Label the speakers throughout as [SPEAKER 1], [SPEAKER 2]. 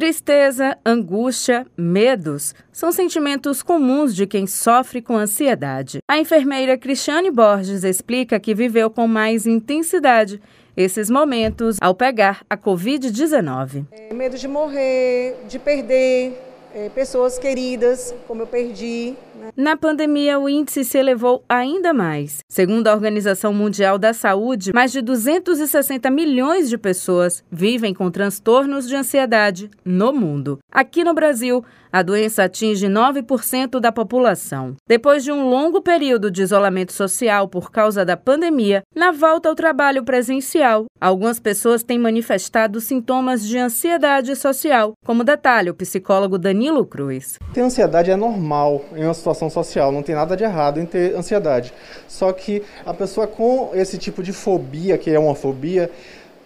[SPEAKER 1] Tristeza, angústia, medos são sentimentos comuns de quem sofre com ansiedade. A enfermeira Cristiane Borges explica que viveu com mais intensidade esses momentos ao pegar a Covid-19.
[SPEAKER 2] É, medo de morrer, de perder é, pessoas queridas, como eu perdi.
[SPEAKER 1] Né? Na pandemia, o índice se elevou ainda mais. Segundo a Organização Mundial da Saúde, mais de 260 milhões de pessoas vivem com transtornos de ansiedade no mundo. Aqui no Brasil, a doença atinge 9% da população. Depois de um longo período de isolamento social por causa da pandemia, na volta ao trabalho presencial, algumas pessoas têm manifestado sintomas de ansiedade social, como detalha o psicólogo Danilo Cruz.
[SPEAKER 3] Ter ansiedade é normal em uma situação social, não tem nada de errado em ter ansiedade. Só que a pessoa com esse tipo de fobia, que é uma fobia,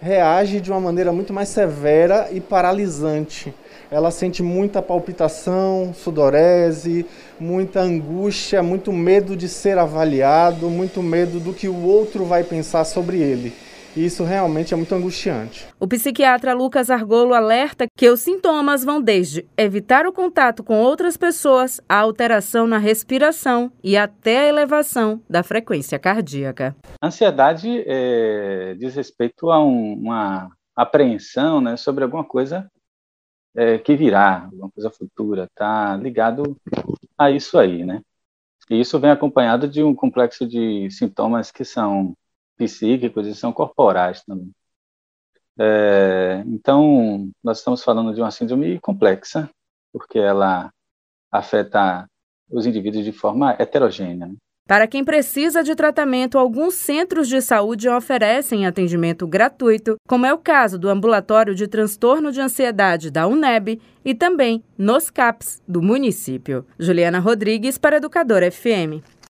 [SPEAKER 3] reage de uma maneira muito mais severa e paralisante ela sente muita palpitação, sudorese, muita angústia, muito medo de ser avaliado, muito medo do que o outro vai pensar sobre ele. E isso realmente é muito angustiante.
[SPEAKER 1] O psiquiatra Lucas Argolo alerta que os sintomas vão desde evitar o contato com outras pessoas, a alteração na respiração e até a elevação da frequência cardíaca.
[SPEAKER 4] A ansiedade é, diz respeito a um, uma apreensão né, sobre alguma coisa é, que virá, alguma coisa futura, está ligado a isso aí, né? E isso vem acompanhado de um complexo de sintomas que são psíquicos e são corporais também. É, então, nós estamos falando de uma síndrome complexa, porque ela afeta os indivíduos de forma heterogênea. Né?
[SPEAKER 1] Para quem precisa de tratamento, alguns centros de saúde oferecem atendimento gratuito, como é o caso do Ambulatório de Transtorno de Ansiedade da UNEB e também nos CAPs do município. Juliana Rodrigues para Educador FM.